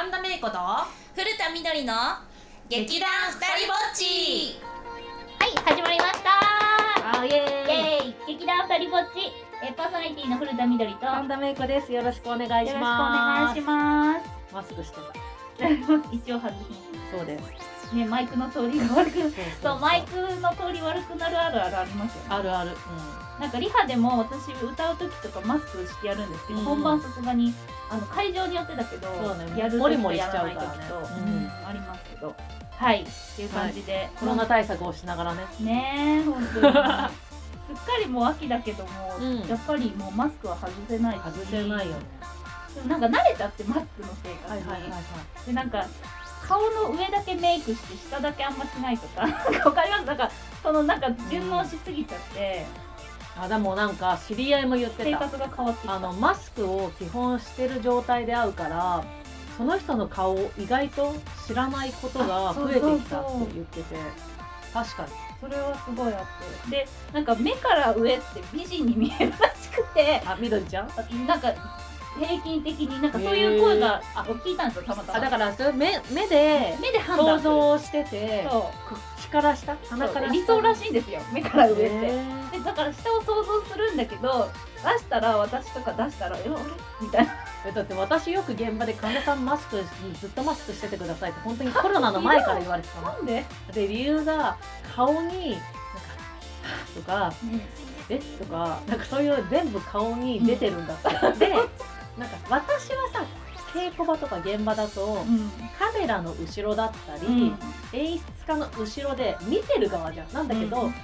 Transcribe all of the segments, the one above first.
神田芽子と古田みどりの劇団ふたりぼっち。はい、始まりました。あイエイ。エーイ。劇団二人ぼっち。えーパーソナリティの古田みどりと。よろし神田芽子です。よろしくお願いしくおます願いします。マスクしてた 一応外しそうです。ますね、マイクの通りが悪くそう、マイクの通り悪くなるあるあるありますよね。あるある、なんかリハでも私歌う時とかマスクしてやるんですけど、うん。本番さすがにあの会場によってだけど、ね。やる時とやちゃうらない時と、ね。うん。うんありますけど。はい。っていう感じで、コロナ対策をしながらね。ねえ本当に。すっかりもう秋だけども、うん。やっぱりもうマスクは外せないし。外せないよね。でもなんか慣れちゃってマスクの生活に、でなんか顔の上だけメイクして下だけあんましないとか わかります？なんかそのなんか順応しすぎちゃって、あでもなんか知り合いも言ってた。生活が変わってきた。あのマスクを基本してる状態で会うからその人の顔を意外と知らないことが増えてきたって言ってて。確かに。それはすごいあって。でなんか目から上って美人に見えるらしくて。あみどりちゃん？なんか平均的になんかそういう声があ聞いたんですよたまたま。あだからそれ目目で目で判想断する。像しててそう。口から下？鼻から下？理想らしいんですよ。目から上って、でだから下を想像するんだけど出したら私とか出したら「えあれ?」みたいな。えだって私よく現場で神田さんマスクずっとマスクしててくださいって本当にコロナの前から言われてたの。なんで、で理由が顔にとかえとかなんかそういう全部顔に出てるんだって、でなんか私はさ稽古場とか現場だとうん。カメラの後ろだったり、うん。演出家の後ろで見てる側じゃん。なんだけど、うん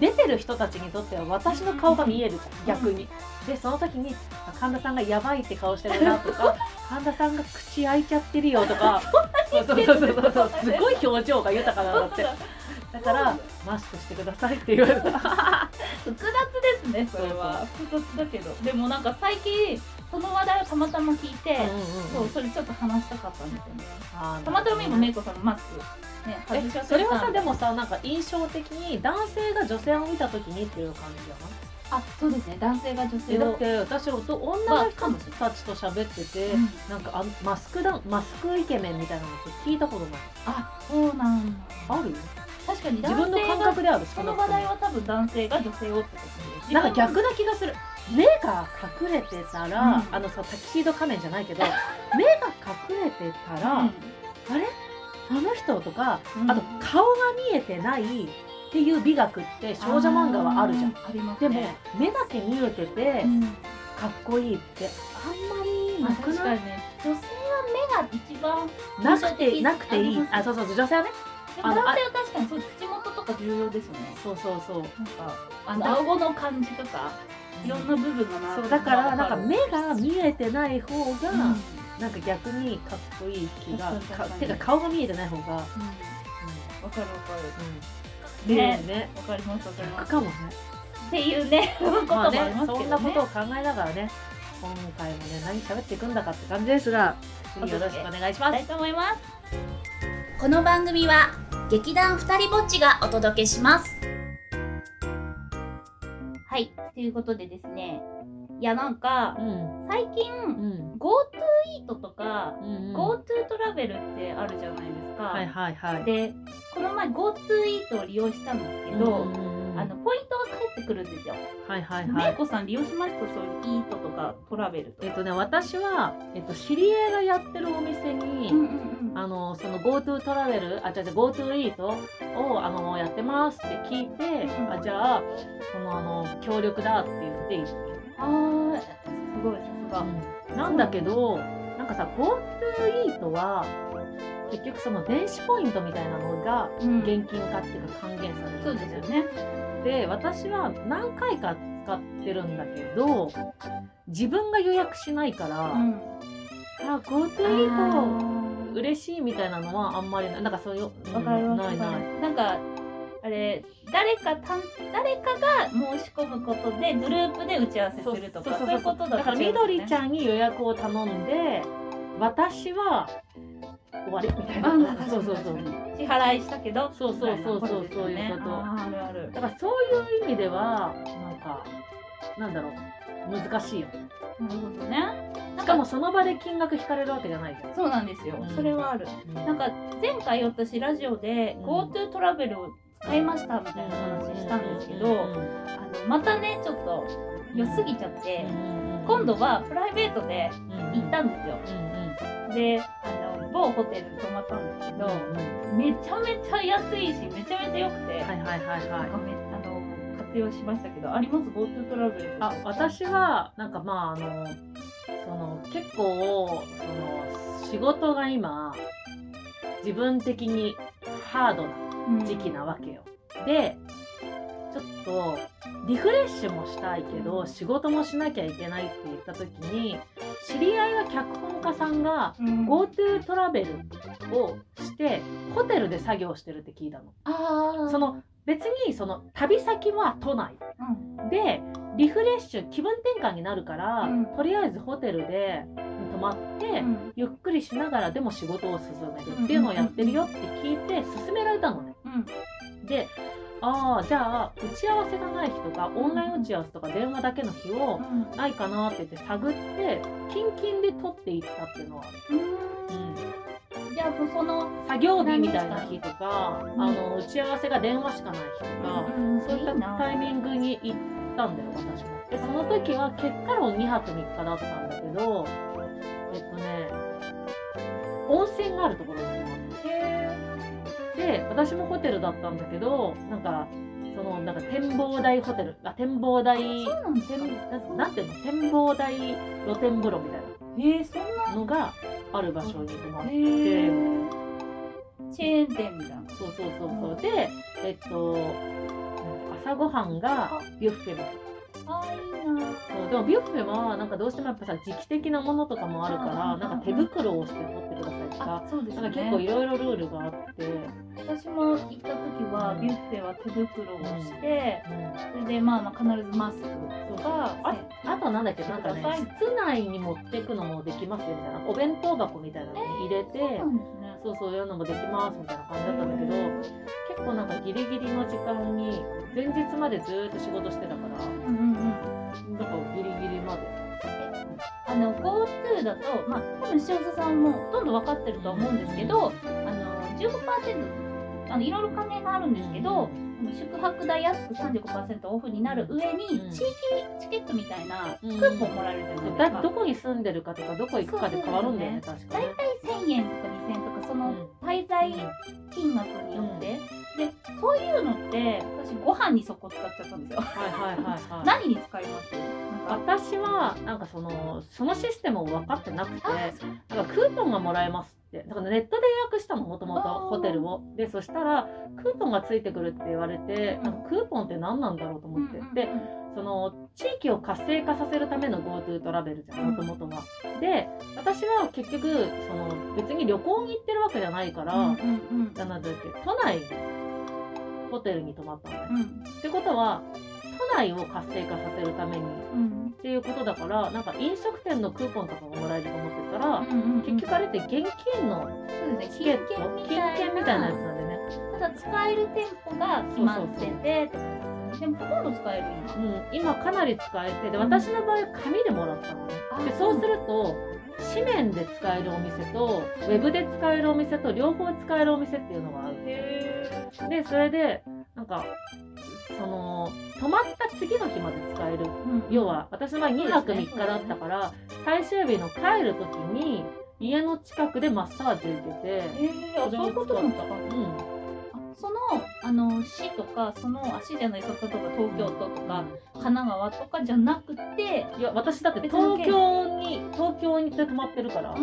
出てる人たちにとっては私の顔が見えるじゃん逆に。でその時にあ神田さんがやばいって顔してるなとか 神田さんが口開いちゃってるよとか。そうそうそうそうそう。すごい表情が豊かなんだって。だからマスクしてくださいって言われた。複雑ですねそれは。複雑だけど。でもなんか最近その話題をたまたま聞いて、そうそれちょっと話したかったんですよね。たまたま今メイコさんのマスクね外しそれはさでももさなんか印象的に男性が女性を見た時にっていう感じじゃない？あそうですね。男性が女え性を。だって私おと女の人たちと喋ってて、うん。なんかあマスクだマスクイケメンみたいなのって聞いたことない。あそうなんだ。ある？確かに自分の感覚であるその話題は多分男性が女性をってことでなんか逆な気がする目が隠れてたら、うん。あのさタキシード仮面じゃないけど 目が隠れてたら、うん。あれ？あの人とか、うん。あと顔が見えてないっていう美学って少女漫画はあるじゃん。ありますでもね目だけ見えてて、うん。かっこいいってあんまりまあなくない、確かにね。女性は目が一番なくてなくていい。あそうそう女性はね。男性は確かにそう口元とか重要ですよね。そうそうそう。なんかあの顎の感じとかいろんな部分がなそうだからなんか目目が見えてない方が、うん。なんか逆にかっこいい気が確かてか顔が見えてない方が、うん。うんわかるわかうん、ね。ね。わかりますわかります。かもね。っていうねこともまありますけどね。そんなことを考えながらね今回もね何喋っていくんだかって感じですが次よろしくお願いします。したいと思います。この番組は劇団ふたりぼっちがお届けしますはいということでですねいやなんかうん。最近うん。GoTo イートとかうんうん。GoTo トラベルってあるじゃないですか、はいはいはい。でこの前 GoTo イートを利用したんですけど、うんうんよ。はいはいはめいいこさん利用しましたそういうイートとかトラベルとか。えっとね私は、えっと、知り合いがやってるお店に、うんうんうん。あのその GoTo トラベルあ違う違う GoTo イートをあのやってますって聞いて、うんあじゃあそのあの協力だって言ってあーすごいさすが。た、なんだけどなんかさ GoTo イートは結局その電子ポイントみたいなのがうん現金化っていうか還元されるんそうですよね。で私は何回か使ってるんだけど自分が予約しないから、うん。あ GoTo イート嬉しいみたいなのはあんまりない。なんかそういう、うんわかります。ないない。なんかあれ誰かたん誰かが申し込むことでグループで打ち合わせするとかそういうことだだからみどりちんゃんに予約を頼んで私は終わりみたいな。そうそうそう。支払いしたけどそうそうそうそうそういうこと。あるある。だからそういう意味ではなんかなんだろう。難しいよなるほどね。しかもその場で金額引かれるわけじゃないじゃん。そうなんですよ、うん。それはある。なんか前回私ラジオでうん。GoTo トラベルを使いましたみたいな話したんですけど、うんあのまたねちょっと良すぎちゃって、うん今度はプライベートで行ったんですよ、うん。であの某ホテルに泊まったんですけど、うんめちゃめちゃ安いしめちゃめちゃ良くて、はいはいはいはい。あの活用しましたけどあります？GoTo トラベルあ私はなんかまああのその結構その仕事が今自分的にハードな時期なわけよ。でちょっとリフレッシュもしたいけど仕事もしなきゃいけないって言った時に知り合いの脚本家さんがうん。GoTo トラベルをしてホテルで作業してるって聞いたの。あー。その別にその旅先は都内。うん。でリフレッシュ気分転換になるから、うん。とりあえずホテルで泊まって、うん。ゆっくりしながらでも仕事を進めるっていうのをやってるよって聞いて勧められたのね。うん。でああじゃあ打ち合わせがない日とかオンライン打ち合わせとか電話だけの日をうん。ないかなって言って探ってキンキンで取っていったっていうのはじゃあその、作業日みたいな日とか、うん。あの打ち合わせが電話しかない日とか、そういったタイミングに行ったんだよ私も。でその時は結果論2泊3日だったんだけどえっとね温泉があるところに泊まってで私もホテルだったんだけどなんかそのなんか展望台ホテル。あ展望台。そうなんなんていうの？展望台露天風呂みたいえー、そんな。なのがある場所に泊まって。へーチェーン店みたいな。そうそうそうそう。で、えっと、朝ごはんがビュッフェも。あーいいな。そうでもビュッフェはなんかどうしてもやっぱさ時期的なものとかもあるからうんなんか手袋をして取ってくださいとかあそうですね。なんか結構いろいろルールがあって、私も行った時はビュッフェは手袋をして、それでまあまあ必ずマスクそう。とかああとなんだっけなんかね室内に持っていくのもできますよみたいなお弁当箱みたいなのに入れて、そうなんですね。そうそういうのもできますみたいな感じだったんだけど結構なんかギリギリの時間に前日までずーっと仕事してたからうんうんうんだからギリギリまで。あの GoTo だとまあ多分塩津さんもほとんど分かってるとは思うんですけど、あの15%あのいろいろ加減があるんですけど、宿泊代安く35%オフになる上に、うん地域チケットみたいなクうんーポンもらえるじゃないですか。だどこに住んでるかとかどこ行くかで変わるんだよね確か大に。体1000円とか2000円とかそのうん滞在金額によって、でそういうのって私ご飯にそこ使っちゃったんですよ。はいはいはいはい。何に使います？なんか私はなんかそのそのシステムを分かってなくてあなんかクーポンがもらえますってだからネットで予約したのもともとホテルを。でそしたらクーポンがついてくるって言われてうん。クーポンって何なんだろうと思って、でその地域を活性化させるための GoTo トラベルじゃんもともとは。で私は結局その別に旅行に行ってるわけじゃないから、うんうんうん。なんだっけ都内のホテルに泊まったのね。うん。ってことは都内を活性化させるために。うん。っていうことだからなんか飲食店のクーポンとかがもらえると思ってたら、うんうんうん。結局あれって現金のチケット？金券みたいな。やつなんでね、ただ使える店舗が決まっててでもほとんど使えるうん、今かなり使えてで私の場合紙でもらったのね。今でそうすると紙面で使えるお店とウェブで使えるお店と両方使えるお店っていうのがあるへでそれでなんかその泊まった次の日まで使える。要は私の場合2泊3日だったから、最終日の帰る時に家の近くでマッサージ受けて、えー、あそういうことも使ううん、あそのあの市とかその市じゃないそ例えば東京都とか神奈川とかじゃなくて、いや私だって東京に東京に泊まってるから、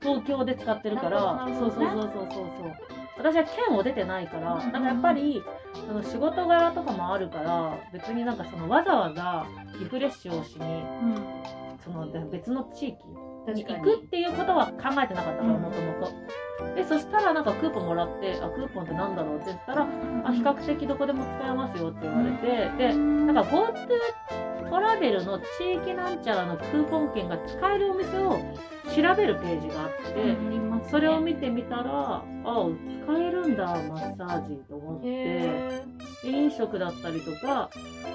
東京で使ってるから。そうそうそうそうそうそう私は県を出てないから、うんなんかやっぱりその仕事柄とかもあるから別になんかそのわざわざリフレッシュをしにうんそので別の地域に。行くっていうことは考えてなかったからうん。もともとでそしたらなんかクーポンもらってあクーポンってなんだろうって言ったらあ比較的どこでも使えますよって言われて、でなんか GoTo トラベルの地域なんちゃらのクーポン券が使えるお店を調べるページがあって、それを見てみたらあ使えるんだマッサージと思ってへ飲食だったりとか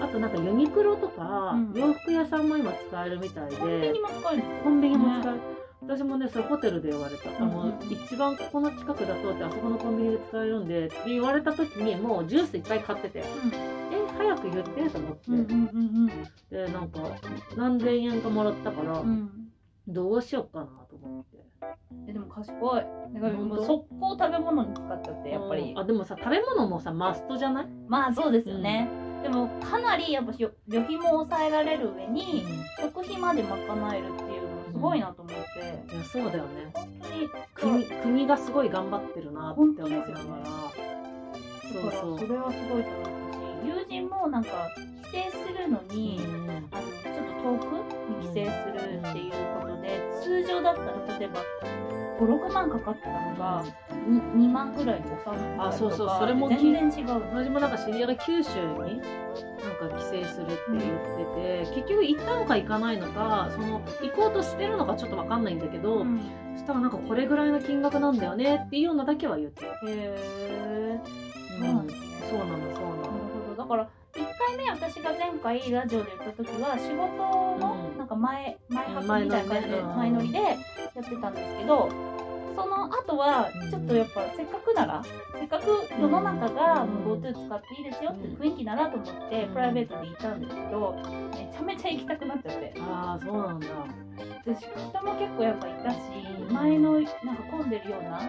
あとなんかユニクロとか、うん。洋服屋さんも今使えるみたいでコンビニも使えるんですコンビニも使える、私もねそれホテルで言われた、あのうん。うん一番ここの近くだとってあそこのコンビニで使えるんでって言われた時にもうジュースいっぱい買ってて。え早く言ってと思って、うんうんうん。でなんか何千円かもらったから、うん。うんどうしようかなと思って。えでも賢い。だからもう速攻食べ物に使っちゃってやっぱり。あでもさ食べ物もさマストじゃない、まあそうですよね、でもかなりやっぱ旅旅費も抑えられる上に食費まで賄えるっていうのすごいなと思って、いやそうだよね。本当に国国がすごい頑張ってるなって思いながら。だからそうそう。それはすごいと思ったし友人もなんか帰省するのに、うんあのちょっと遠くに帰省するっていうことで、通常だったら例えば56万かかってたのが 2, 2万ぐらいに収まったあそうそうそれも全然違う。私もなんか知り合いが九州になんか帰省するって言ってて、結局行ったのか行かないのかその行こうとしてるのかちょっとわかんないんだけど、うん。そしたらなんかこれぐらいの金額なんだよねっていうのだけは言ってる、へえうん。そうなんでそうから1回目私が前回ラジオで言った時は仕事のうん。なんか前前うん泊みたいな感じで前前乗りでやってたんですけどその後はちょっとやっぱせっかくならせっかく世の中が GoTo 使っていいですよって雰囲気ならと思ってうん。プライベートで行ったんですけどめちゃめちゃ行きたくなっちゃって。ああそうなんだ。で人も結構やっぱいたし前のなんか混んでるような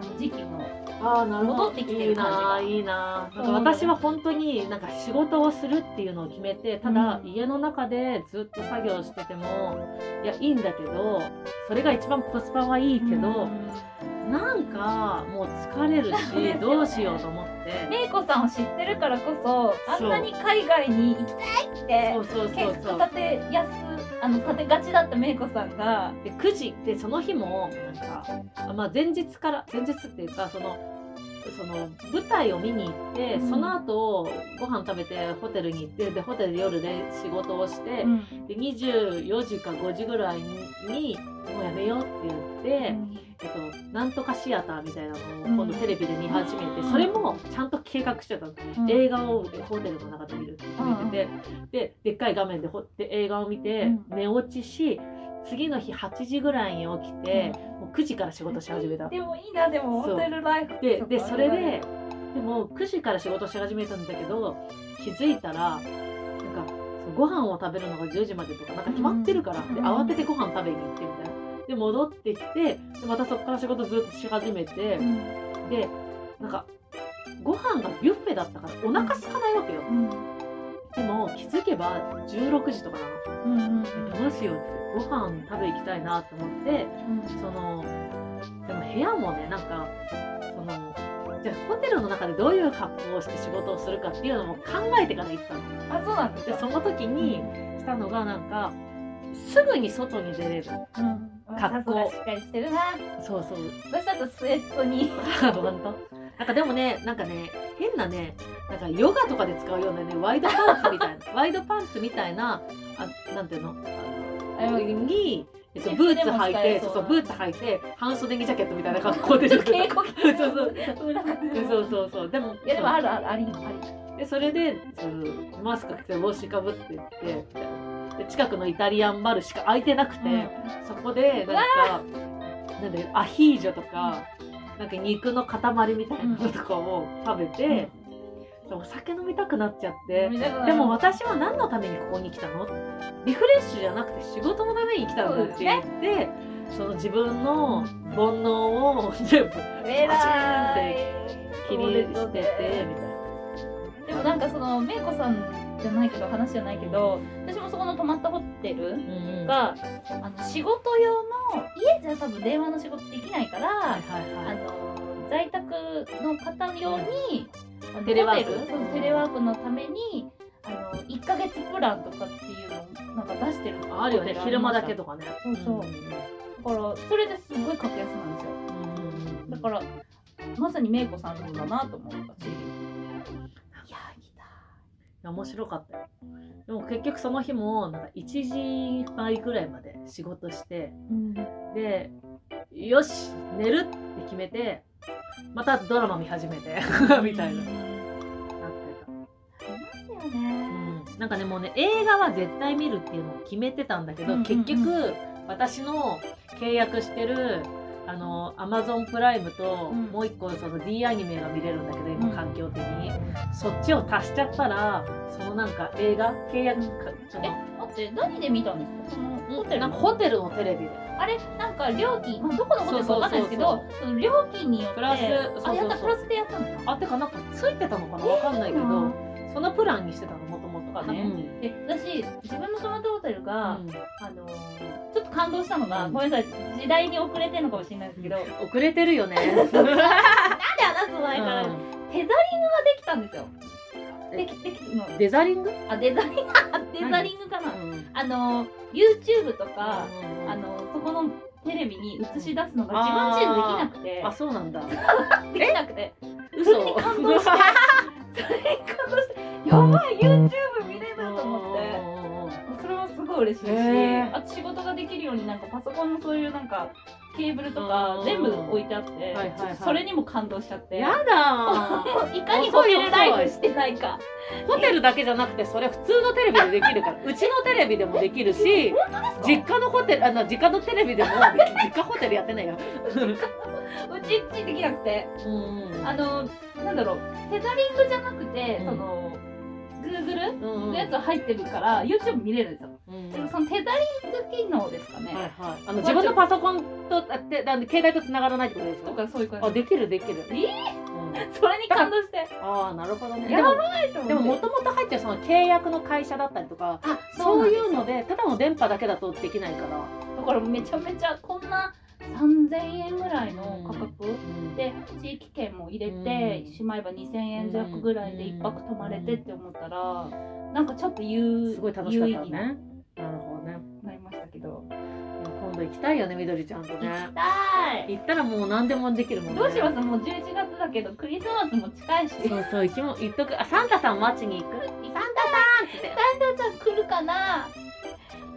あの時期もああなるほど。戻ってきてる感じが。いいないいなん。か私は本当になんか仕事をするっていうのを決めてただ、うん。家の中でずっと作業しててもいやいいんだけどそれが一番コスパはいいけど、なんかもう疲れるそうですよねし どうしようと思って。めいこさんを知ってるからこそあんなに海外に行きたいって結構立てやすあの立てがちだっためいこさんが。で9時でその日もなんか、あまあ、前日から前日っていうかそのその舞台を見に行って、うん。その後ご飯食べてホテルに行ってでホテルで夜で仕事をして、で24時か5時ぐらいにもうやめようって言って、えっと、なんとかシアターみたいなのを今度テレビで見始めて、うんそれもちゃんと計画してたの、うん。映画をホテルの中で見るって決めてて、ででっかい画面でほで映画を見て、うん。寝落ちし次の日8時ぐらいに起きて、もう9時から仕事し始めたでもいいなでもホテルライフででそれででも9時から仕事し始めたんだけど気づいたらなんかご飯を食べるのが10時までとかなんか決まってるから、うん。で慌ててご飯食べに行ってみたいな。で戻ってきてでまたそこから仕事ずっとし始めて、うん。でなんかご飯がビュッフェだったからお腹空かないわけよ、うんけば16時とかなの。うんうんえどうしようってご飯食べ行きたいなと思ってそのでも部屋もねなんかそのじゃあホテルの中でどういう格好をして仕事をするかっていうのも考えてから行ったの。あそうなんですか。でその時にしたのがなんかすぐに外に出れるうん。格好。しっかりしてるな。そうそう。私だとスウェットに。本当？なんかでもねなんかね変なねなんかヨガとかで使うようなねワイドパンツみたいな ワイドパンツみたいなあなんていうの？あのに、えっと、私ブーツ履いてえそううそそうブーツ履いて半袖にジャケットみたいな格好でそうそうそうそそうでもいやでもあるあるありあでそれでそうマスク着て帽子かぶってってで近くのイタリアンバルしか空いてなくて、りそこでなんかなんだよアヒージョとか、なんか肉の塊みたいなのとかを食べて、お酒飲みたくなっちゃって、でも私は何のためにここに来たの？リフレッシュじゃなくて仕事のために来たんだって言ってその自分の煩悩を全部偉い。切り捨ててみたいな。でもなんかそのめいこさんじゃないけど話じゃないけど私もそこの泊まったホテルうんうん。があの仕事用の家じゃ多分電話の仕事できないから、はいはいはい。あの在宅の方用に、あのテレワーク？そうテレワークのためにあの1ヶ月プランとかっていうのをなんか出してるあるよね。昼間だけとかね。そうそう。だからそれですごい格安なんですよ。だからまさにめいこさんだなと思ったしいや来た。いや面白かったよ。でも結局その日もなんか1時前ぐらいまで仕事してうん。でよし寝るって決めてまたドラマ見始めて みたいな。なんかねもうね映画は絶対見るっていうのを決めてたんだけど、うんうんうん、結局私の契約してるあのアマゾンプライムと、うん。もう一個その D アニメが見れるんだけど今うん。環境的に、そっちを足しちゃったらそのなんか映画契約かそえの待って何で見たんですか？そのホテルなんかホテルのテレビで。あれ？なんか料金、まあ、どこのホテルかわかんないですけどその料金によってプラスそうそうそう。あやったプラスでやったのか。あてかなんかついてたのかな？わかんないけど、うん。そのプランにしてたのもとかね、うん。で私自分の泊まったホテルが、うん。あのーちょっと感動したのが、うん。ごめんなさい時代に遅れてるのかもしれないですけど、遅れてるよね。なんで話す前から、うん。テザリングができたんですよ。できできうん。デザリング、あデザリング デザリングかな。うん。あの YouTube とか、うんあのそこのテレビに映し出すのが自分自身できなくて。あそうなんだ。できなくて。嘘。それに感動して。それに感動して。やばい YouTube ごい嬉しいし、へー。あと仕事ができるようになんかパソコンのそういうなんかケーブルとかうん全部置いてあって、はいはいはい。ちょっとそれにも感動しちゃって。やだ いかにホテルライフしてないか。ーホテルだけじゃなくてそれ普通のテレビでできるから うちのテレビでもできるし実家のホテルあの実家のテレビでも 実家ホテルやってないよ。うちうちできなくて。うんあのなんだろう。テザリングじゃなくて、うん。その Google うん。のやつ入ってるから YouTube 見れるんですよ、うん。でもそのテザリング機能ですかね、はいはい。あの自分のパソコンとあってなんで携帯と繋がらないってことでしとょかそういう感じ。あできるできる。えうん。それに感動して。ああなるほどね。でやもばいと思でももともと入ってるその契約の会社だったりとかあそういうのでただの電波だけだとできないから。だからめちゃめちゃこんな3000円ぐらいの価格、うん。で地域券も入れうん。てしまえば2000円弱ぐらいで1泊泊まれてって思ったらなんかちょっと有すごい楽しね度行きたいよねみどりちゃんと行きねたい。行ったらもう何でもできるもんね。どうします？もう11月だけどクリスマスも近いし。そうそう行きも行っとく。あサンタさん待ちに行く。サンタさん。サンタちゃん来るかな？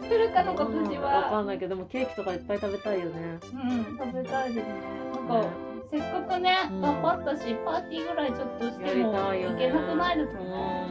来るかな今年うんわかはんないけどでもケーキとかいっぱい食べたいよね。うん食べたいですね。なんか、ね。せっかくね、うん。頑張ったしパーティーぐらいちょっとしてもたいけなくないですうん。よね、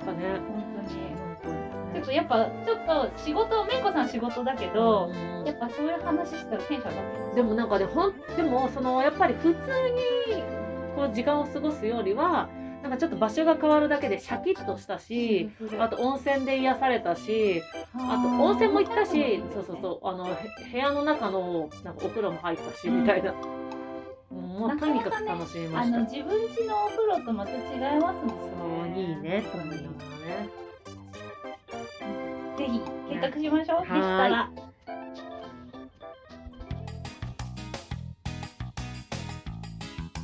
なんかねとやっぱちょっと仕事めいこさん仕事だけど、うん。やっぱそういう話したらテンション上がってます。でもなんかねほんでもそのやっぱり普通にこう時間を過ごすよりはなんかちょっと場所が変わるだけでシャキッとしたしあと温泉で癒されたしあと温泉も行ったしそうそうそうあのへ部屋の中のなんかお風呂も入ったし、うん。みたいな、うん、もうとにかく楽しみました。自分家のお風呂とまた違いますもんそうねいいねと思いながらね計画しましょう、できたはら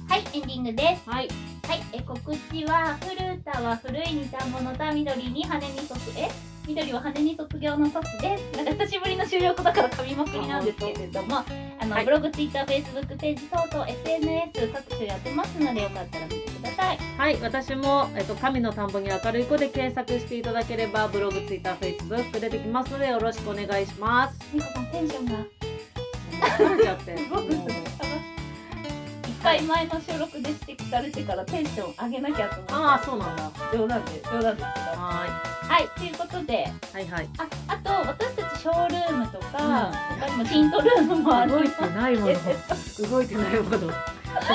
はいエンディングです。はい。はい、え告知は古田は古い似たものだ緑に羽に卒え緑は羽に卒業の卒ですなんか久しぶりの収録だから噛みまくりなんですけれどもあの、はいブログ、ツイッター、フェイスブックページ等々 SNS 各種やってますのでよかったら見てくださいはい、私も、えっと、神の田んぼに明るい子で検索していただければ、ブログ、ツイッター、フェイスブック出てきますので、よろしくお願いします。みこさんテンションがもう疲れちゃって。回前の収録で指摘されてからテンション上げなきゃと思ってああ、そうなんだ。は冗談で冗談ですけどはいということでい。はいはい。ああと私たちショールームとか、他にもティントルームもある動いてないもの。動いてないもの。そ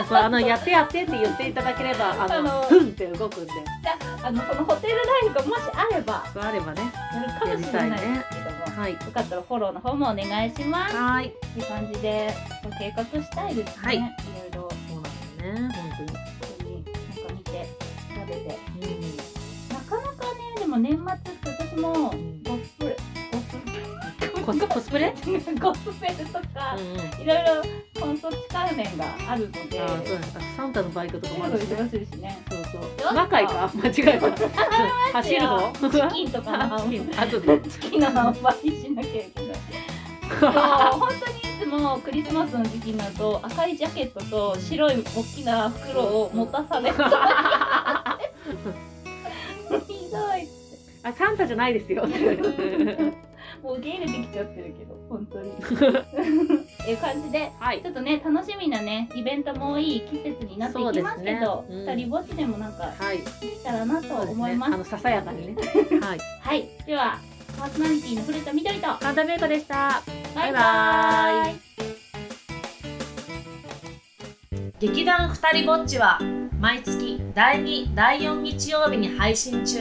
うそう、あの、やってやってって言っていただければ、あの、ふんって動くんで。あのそのホテルライフがもしあればそうあればね。やるかもしれないですけども、はい。よかったらフォローの方もお願いしますはい。っていう感じで計画したいですね、はいも年末って私もゴん。スプレコスコスプレ？ゴス ゴスペルとかうんうん。いろいろコンソー関連があるのであーそうサンタのバイトとかもあるしね。忙しいしね。そうそう。若いか？間違えた。走る方チキンとかの あ、そうそう。チキンの販売しなきゃいけない。そう本当にいつもクリスマスの時期になると赤いジャケットと白い大きな袋を持たされてひどいあ、サンタじゃないですよ。もう受け入れてきちゃってるけど本当に。っていう感じではい。ちょっとね楽しみなねイベントも多い季節になっていきますけどそうですねうん。二人ぼっちでもなんかはい。できたらなと思います。ね。あのささやかにね。はい。はい。ではパーソナリティの古田みどりと。神田メイコでした。バイババイバイ。劇団ふたりぼっちは毎月第2第4日曜日に配信中